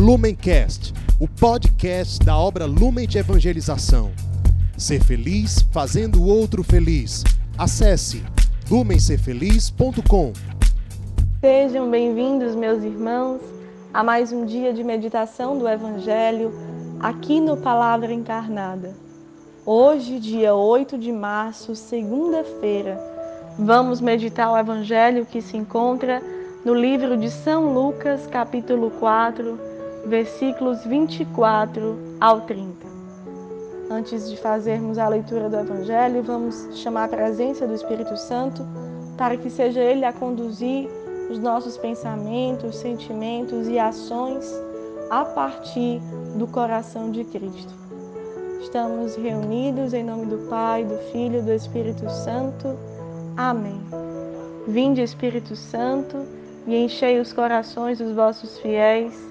Lumencast, o podcast da obra Lumen de Evangelização. Ser feliz fazendo o outro feliz. Acesse lumencerfeliz.com. Sejam bem-vindos, meus irmãos, a mais um dia de meditação do Evangelho aqui no Palavra Encarnada. Hoje, dia 8 de março, segunda-feira, vamos meditar o Evangelho que se encontra no livro de São Lucas, capítulo 4, versículos 24 ao 30. Antes de fazermos a leitura do Evangelho, vamos chamar a presença do Espírito Santo para que seja Ele a conduzir os nossos pensamentos, sentimentos e ações a partir do coração de Cristo. Estamos reunidos em nome do Pai, do Filho e do Espírito Santo. Amém. Vinde, Espírito Santo, e enchei os corações dos vossos fiéis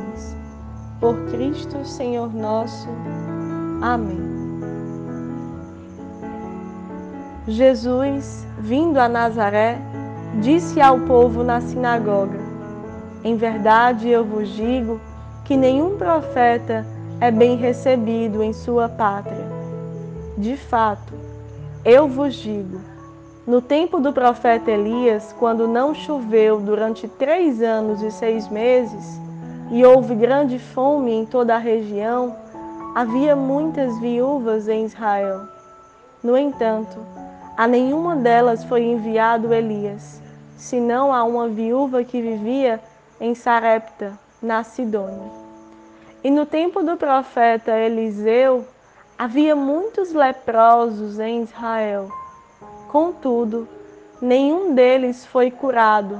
Por Cristo, Senhor nosso. Amém. Jesus, vindo a Nazaré, disse ao povo na sinagoga: Em verdade eu vos digo que nenhum profeta é bem recebido em sua pátria. De fato, eu vos digo: no tempo do profeta Elias, quando não choveu durante três anos e seis meses, e houve grande fome em toda a região, havia muitas viúvas em Israel. No entanto, a nenhuma delas foi enviado Elias, senão a uma viúva que vivia em Sarepta, na Sidônia. E no tempo do profeta Eliseu, havia muitos leprosos em Israel. Contudo, nenhum deles foi curado,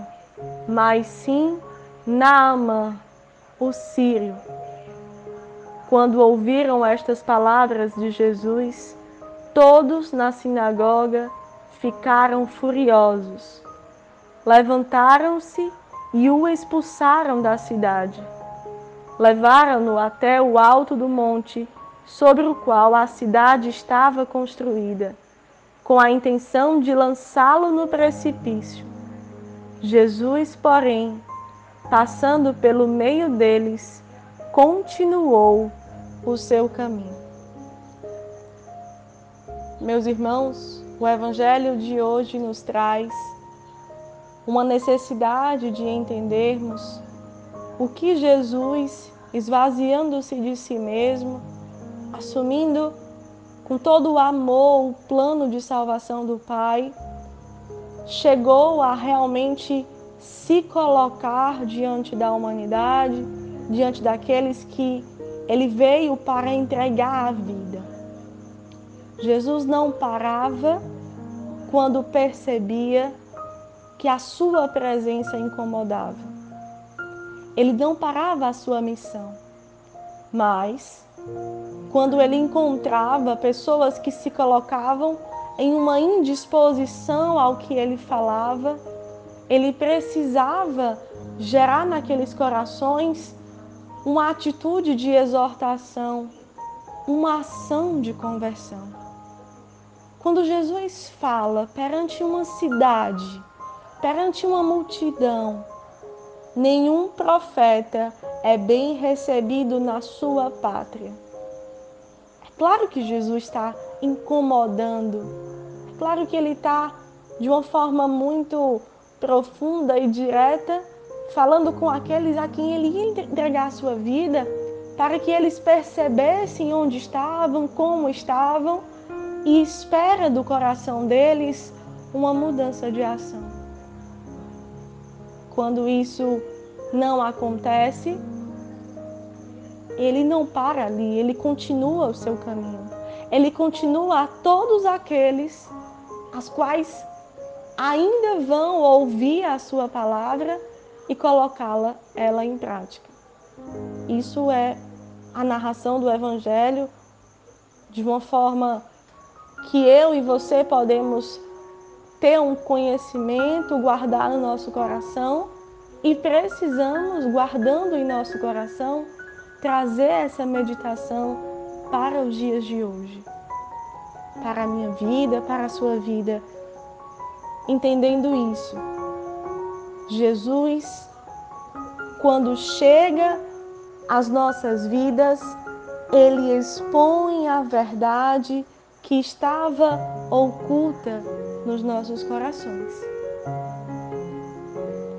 mas sim Naamã, o sírio. Quando ouviram estas palavras de Jesus, todos na sinagoga ficaram furiosos. Levantaram-se e o expulsaram da cidade. Levaram-no até o alto do monte sobre o qual a cidade estava construída, com a intenção de lançá-lo no precipício. Jesus, porém, passando pelo meio deles, continuou o seu caminho. Meus irmãos, o Evangelho de hoje nos traz uma necessidade de entendermos o que Jesus, esvaziando-se de si mesmo, assumindo com todo o amor o plano de salvação do Pai, chegou a realmente se colocar diante da humanidade, diante daqueles que ele veio para entregar a vida. Jesus não parava quando percebia que a sua presença incomodava. Ele não parava a sua missão. Mas, quando ele encontrava pessoas que se colocavam em uma indisposição ao que ele falava, ele precisava gerar naqueles corações uma atitude de exortação, uma ação de conversão. Quando Jesus fala perante uma cidade, perante uma multidão, nenhum profeta é bem recebido na sua pátria. É claro que Jesus está incomodando, é claro que ele está de uma forma muito profunda e direta, falando com aqueles a quem ele ia entregar a sua vida, para que eles percebessem onde estavam, como estavam e espera do coração deles uma mudança de ação. Quando isso não acontece, ele não para ali, ele continua o seu caminho. Ele continua a todos aqueles as quais ainda vão ouvir a sua palavra e colocá-la ela em prática. Isso é a narração do Evangelho de uma forma que eu e você podemos ter um conhecimento, guardar no nosso coração e precisamos, guardando em nosso coração, trazer essa meditação para os dias de hoje, para a minha vida, para a sua vida, entendendo isso. Jesus, quando chega às nossas vidas, ele expõe a verdade que estava oculta nos nossos corações.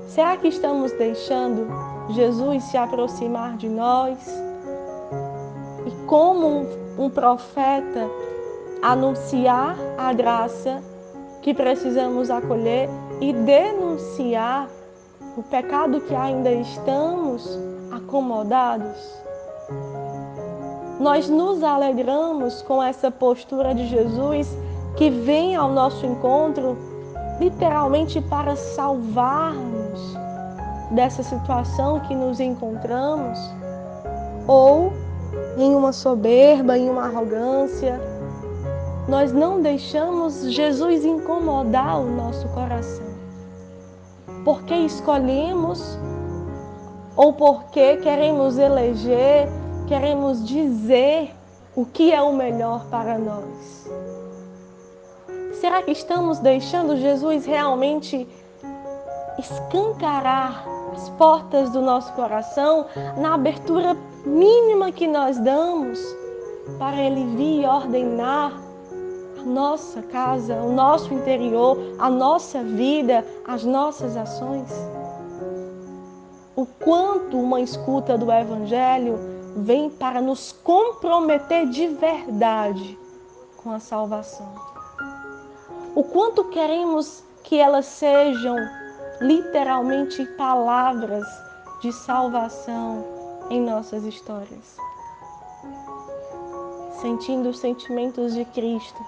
Será que estamos deixando Jesus se aproximar de nós e, como um, profeta, anunciar a graça que precisamos acolher e denunciar o pecado que ainda estamos acomodados? Nós nos alegramos com essa postura de Jesus que vem ao nosso encontro literalmente para salvar-nos dessa situação que nos encontramos, ou em uma soberba, em uma arrogância, nós não deixamos Jesus incomodar o nosso coração. Porque escolhemos ou porque queremos eleger, queremos dizer o que é o melhor para nós. Será que estamos deixando Jesus realmente escancarar as portas do nosso coração na abertura mínima que nós damos para Ele vir ordenar nossa casa, o nosso interior, a nossa vida, as nossas ações? O quanto uma escuta do Evangelho vem para nos comprometer de verdade com a salvação o quanto queremos que elas sejam literalmente palavras de salvação em nossas histórias. Sentindo os sentimentos de Cristo,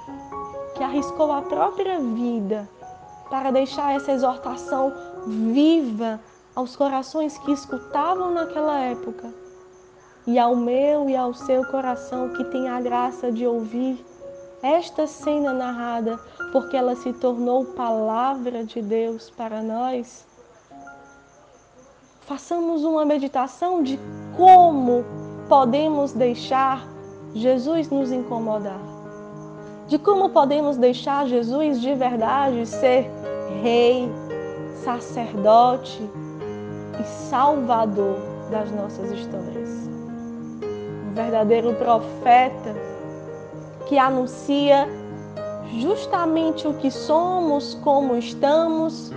que arriscou a própria vida para deixar essa exortação viva aos corações que escutavam naquela época e ao meu e ao seu coração que tem a graça de ouvir esta cena narrada porque ela se tornou palavra de Deus para nós, façamos uma meditação de como podemos deixar Jesus nos incomodar. De como podemos deixar Jesus de verdade ser rei, sacerdote e salvador das nossas histórias. Um verdadeiro profeta que anuncia justamente o que somos, como estamos,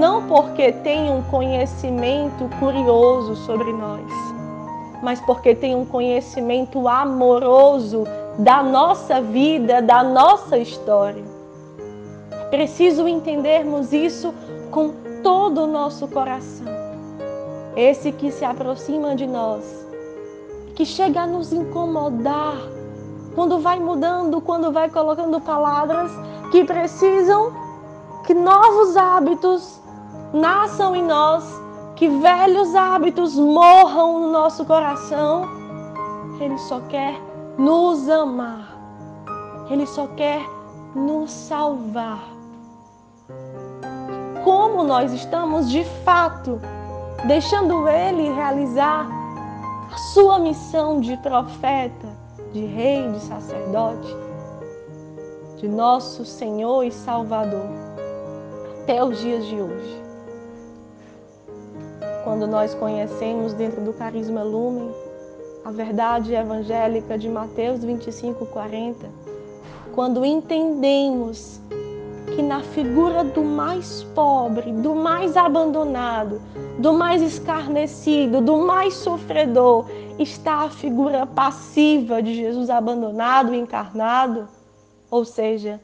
não porque tem um conhecimento curioso sobre nós, mas porque tem um conhecimento amoroso da nossa vida, da nossa história. Preciso entendermos isso com todo o nosso coração. Esse que se aproxima de nós, que chega a nos incomodar quando vai mudando, quando vai colocando palavras que precisam que novos hábitos nasçam em nós, que velhos hábitos morram no nosso coração. Ele só quer nos amar. Ele só quer nos salvar. Como nós estamos de fato deixando Ele realizar a sua missão de profeta, de rei, de sacerdote, de nosso Senhor e Salvador, até os dias de hoje. Quando nós conhecemos dentro do carisma Lumen a verdade evangélica de Mateus 25, 40, quando entendemos que na figura do mais pobre, do mais abandonado, do mais escarnecido, do mais sofredor, está a figura passiva de Jesus abandonado encarnado, ou seja,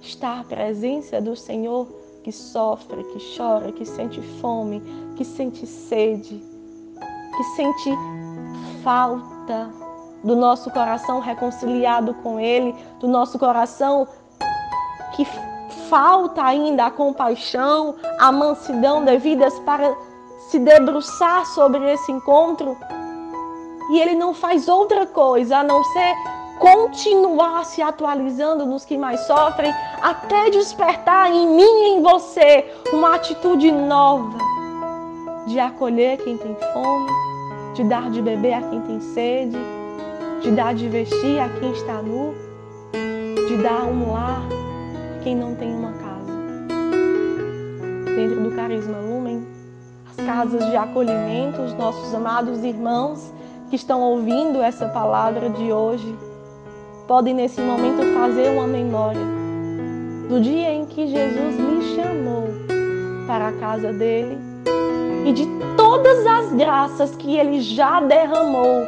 está a presença do Senhor que sofre, que chora, que sente fome, que sente sede, que sente falta do nosso coração reconciliado com Ele, do nosso coração que falta ainda a compaixão, a mansidão devidas para se debruçar sobre esse encontro. E ele não faz outra coisa a não ser continuar se atualizando nos que mais sofrem, até despertar em mim e em você uma atitude nova de acolher quem tem fome, de dar de beber a quem tem sede, de dar de vestir a quem está nu, de dar um lar a quem não tem uma casa. Dentro do Carisma Lumen, as casas de acolhimento, os nossos amados irmãos que estão ouvindo essa palavra de hoje, podem nesse momento fazer uma memória do dia em que Jesus lhe chamou para a casa dele e de todas as graças que ele já derramou,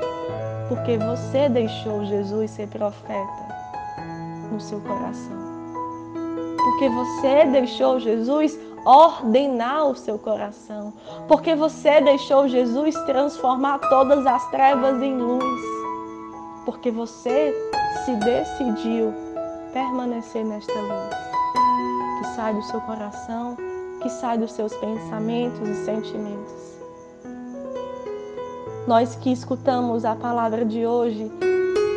porque você deixou Jesus ser profeta no seu coração. Porque você deixou Jesus ordenar o seu coração. Porque você deixou Jesus transformar todas as trevas em luz. Porque você se decidiu permanecer nesta luz que sai do seu coração, que sai dos seus pensamentos e sentimentos. Nós que escutamos a palavra de hoje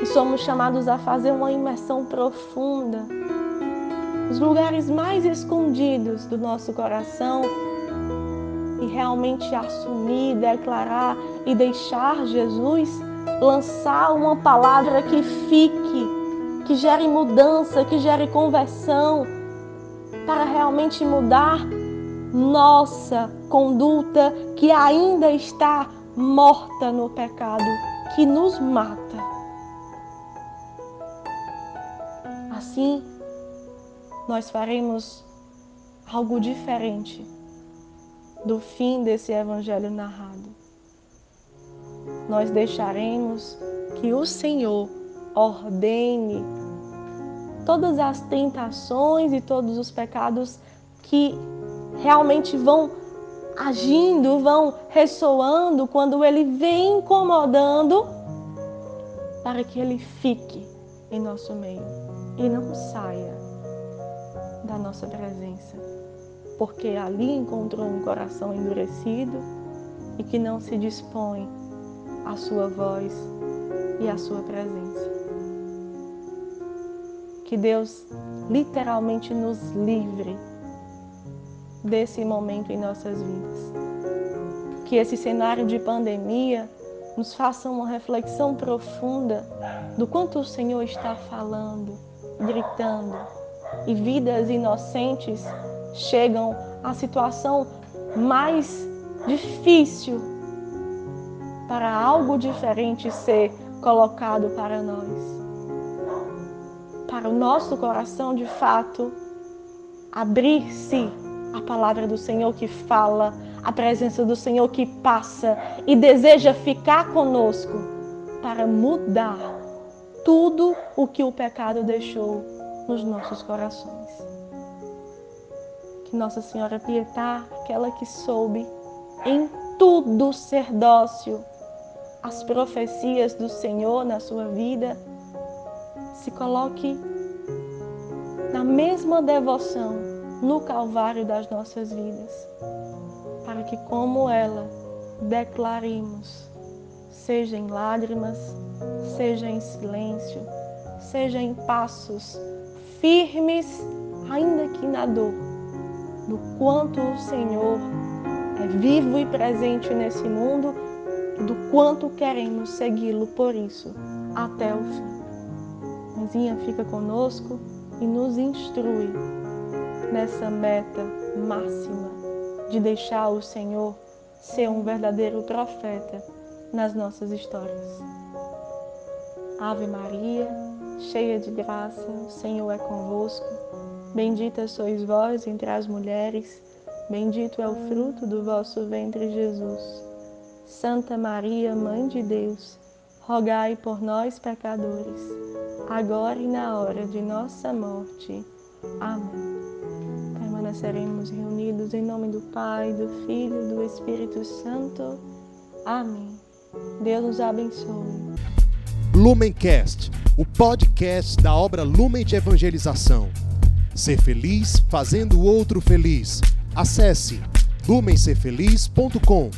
e somos chamados a fazer uma imersão profunda nos lugares mais escondidos do nosso coração e realmente assumir, declarar e deixar Jesus lançar uma palavra que fique, que gere mudança, que gere conversão, para realmente mudar nossa conduta que ainda está morta no pecado, que nos mata. Assim, nós faremos algo diferente do fim desse evangelho narrado nós deixaremos que o Senhor ordene todas as tentações e todos os pecados que realmente vão agindo, vão ressoando quando ele vem incomodando, para que ele fique em nosso meio e não saia da nossa presença, porque ali encontrou um coração endurecido e que não se dispõe a sua voz e a sua presença. Que Deus literalmente nos livre desse momento em nossas vidas. Que esse cenário de pandemia nos faça uma reflexão profunda do quanto o Senhor está falando, gritando, e vidas inocentes chegam à situação mais difícil para algo diferente ser colocado para nós. Para o nosso coração, de fato, abrir-se a palavra do Senhor que fala, a presença do Senhor que passa e deseja ficar conosco para mudar tudo o que o pecado deixou nos nossos corações. Que Nossa Senhora Pietá, aquela que soube em tudo ser dócil as profecias do Senhor na sua vida, se coloque na mesma devoção no Calvário das nossas vidas, para que, como ela, declaremos, seja em lágrimas, seja em silêncio, seja em passos firmes, ainda que na dor, do quanto o Senhor é vivo e presente nesse mundo do quanto queremos segui-lo por isso até o fim. Mãezinha fica conosco e nos instrui nessa meta máxima de deixar o Senhor ser um verdadeiro profeta nas nossas histórias. Ave Maria, cheia de graça, o Senhor é convosco. Bendita sois vós entre as mulheres, bendito é o fruto do vosso ventre, Jesus. Santa Maria, Mãe de Deus, rogai por nós, pecadores, agora e na hora de nossa morte. Amém. Permaneceremos reunidos em nome do Pai, do Filho e do Espírito Santo. Amém. Deus nos abençoe. Lumencast, o podcast da obra Lumen de Evangelização. Ser feliz fazendo o outro feliz. Acesse lumencerfeliz.com.